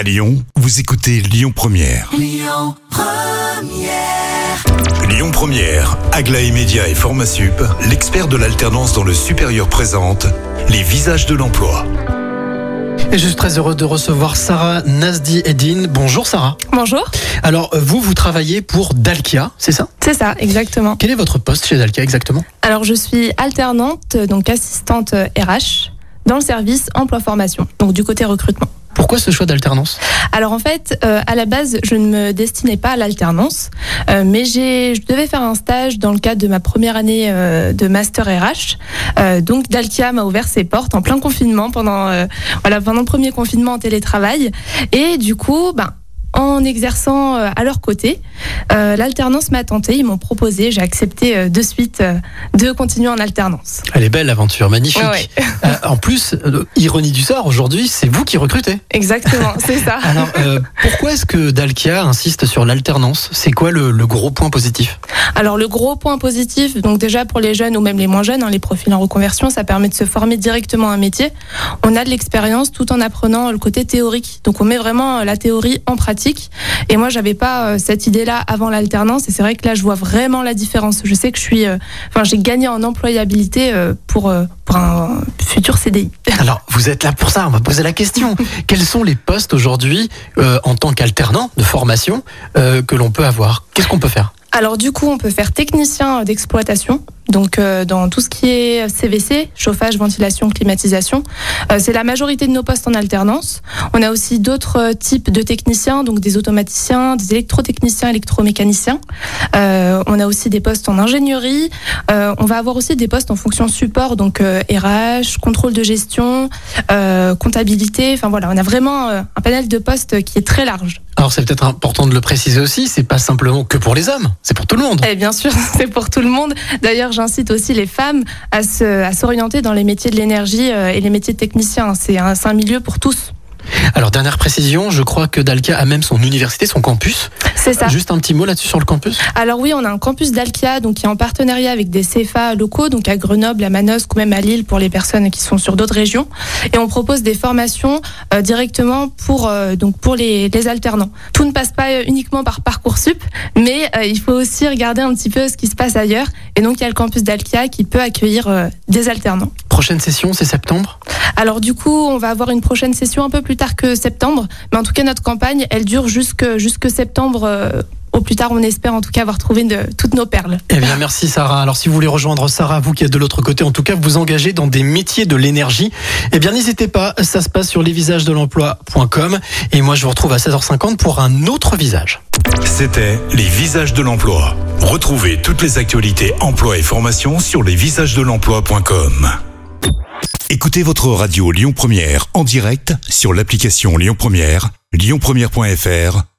À Lyon, vous écoutez Lyon Première. Lyon Première, Aglaé Média et Formasup, l'expert de l'alternance dans le supérieur présente les visages de l'emploi. Et je suis très heureux de recevoir Sarah Nasdi Edine. Bonjour Sarah. Bonjour. Alors euh, vous, vous travaillez pour Dalkia, c'est ça? C'est ça, exactement. Quel est votre poste chez Dalkia exactement? Alors je suis alternante, donc assistante euh, RH dans le service emploi-formation, donc du côté recrutement. Pourquoi ce choix d'alternance? Alors en fait, euh, à la base, je ne me destinais pas à l'alternance, euh, mais je devais faire un stage dans le cadre de ma première année euh, de master RH. Donc Dalkia m'a ouvert ses portes en plein confinement pendant, voilà, pendant le premier confinement en télétravail, et du coup, ben en exerçant euh, à leur côté. Euh, L'alternance m'a tenté, ils m'ont proposé, j'ai accepté euh, de suite de continuer en alternance. Elle est belle l'aventure, magnifique. Ouais. Euh, en plus, ironie du sort, aujourd'hui, c'est vous qui recrutez. Exactement, c'est ça. Alors euh, pourquoi est-ce que Dalkia insiste sur l'alternance? C'est quoi le, le gros point positif? Alors le gros point positif, donc déjà pour les jeunes ou même les moins jeunes, hein, les profils en reconversion, ça permet de se former directement à un métier. On a de l'expérience tout en apprenant le côté théorique. Donc on met vraiment la théorie en pratique. Et moi j'avais pas euh, cette idée-là avant l'alternance. Et c'est vrai que là je vois vraiment la différence. Je sais que je suis, euh, enfin j'ai gagné en employabilité euh, pour pour un futur CDI. Alors vous êtes là pour ça, on va poser la question. Quels sont les postes aujourd'hui en tant qu'alternant de formation que l'on peut avoir? Qu'est-ce qu'on peut faire? Alors du coup, on peut faire technicien d'exploitation, donc euh, dans tout ce qui est CVC, chauffage, ventilation, climatisation. Euh, c'est la majorité de nos postes en alternance. On a aussi d'autres euh, types de techniciens, donc des automaticiens, des électrotechniciens, électromécaniciens. Euh, on a aussi des postes en ingénierie. On va avoir aussi des postes en fonction support, donc RH, contrôle de gestion, comptabilité. Enfin voilà, on a vraiment un panel de postes qui est très large. Alors c'est peut-être important de le préciser aussi, c'est pas simplement que pour les hommes, c'est pour tout le monde. Et bien sûr, c'est pour tout le monde. D'ailleurs, j'incite aussi les femmes à s'orienter dans les métiers de l'énergie euh, et les métiers de technicien. C'est un, un milieu pour tous. Alors dernière précision, je crois que Dalkia a même son université, son campus. C'est ça. Juste un petit mot là-dessus sur le campus? Alors oui, on a un campus d'Alkia, donc qui est en partenariat avec des CFA locaux, donc à Grenoble, à Manosque ou même à Lille pour les personnes qui sont sur d'autres régions. Et on propose des formations euh, directement pour euh, donc pour les, les alternants. Tout ne passe pas euh, uniquement par parcoursup, mais euh, il faut aussi regarder un petit peu ce qui se passe ailleurs. Et donc il y a le campus d'Alkia qui peut accueillir des alternants. Prochaine session, c'est septembre? Alors du coup, on va avoir une prochaine session un peu plus tard que septembre, mais en tout cas notre campagne, elle dure jusque jusque septembre. Euh, au plus tard, on espère en tout cas avoir trouvé de, toutes nos perles. Eh bien, merci Sarah. Alors, si vous voulez rejoindre Sarah, vous qui êtes de l'autre côté, en tout cas, vous engagez dans des métiers de l'énergie, eh bien, n'hésitez pas. Ça se passe sur lesvisagesdelemploi.com. Et moi, je vous retrouve à 16h50 pour un autre visage. C'était les visages de l'emploi. Retrouvez toutes les actualités emploi et formation sur lesvisagesdelemploi.com. Écoutez votre radio Lyon Première en direct sur l'application Lyon Première, lyonpremière.fr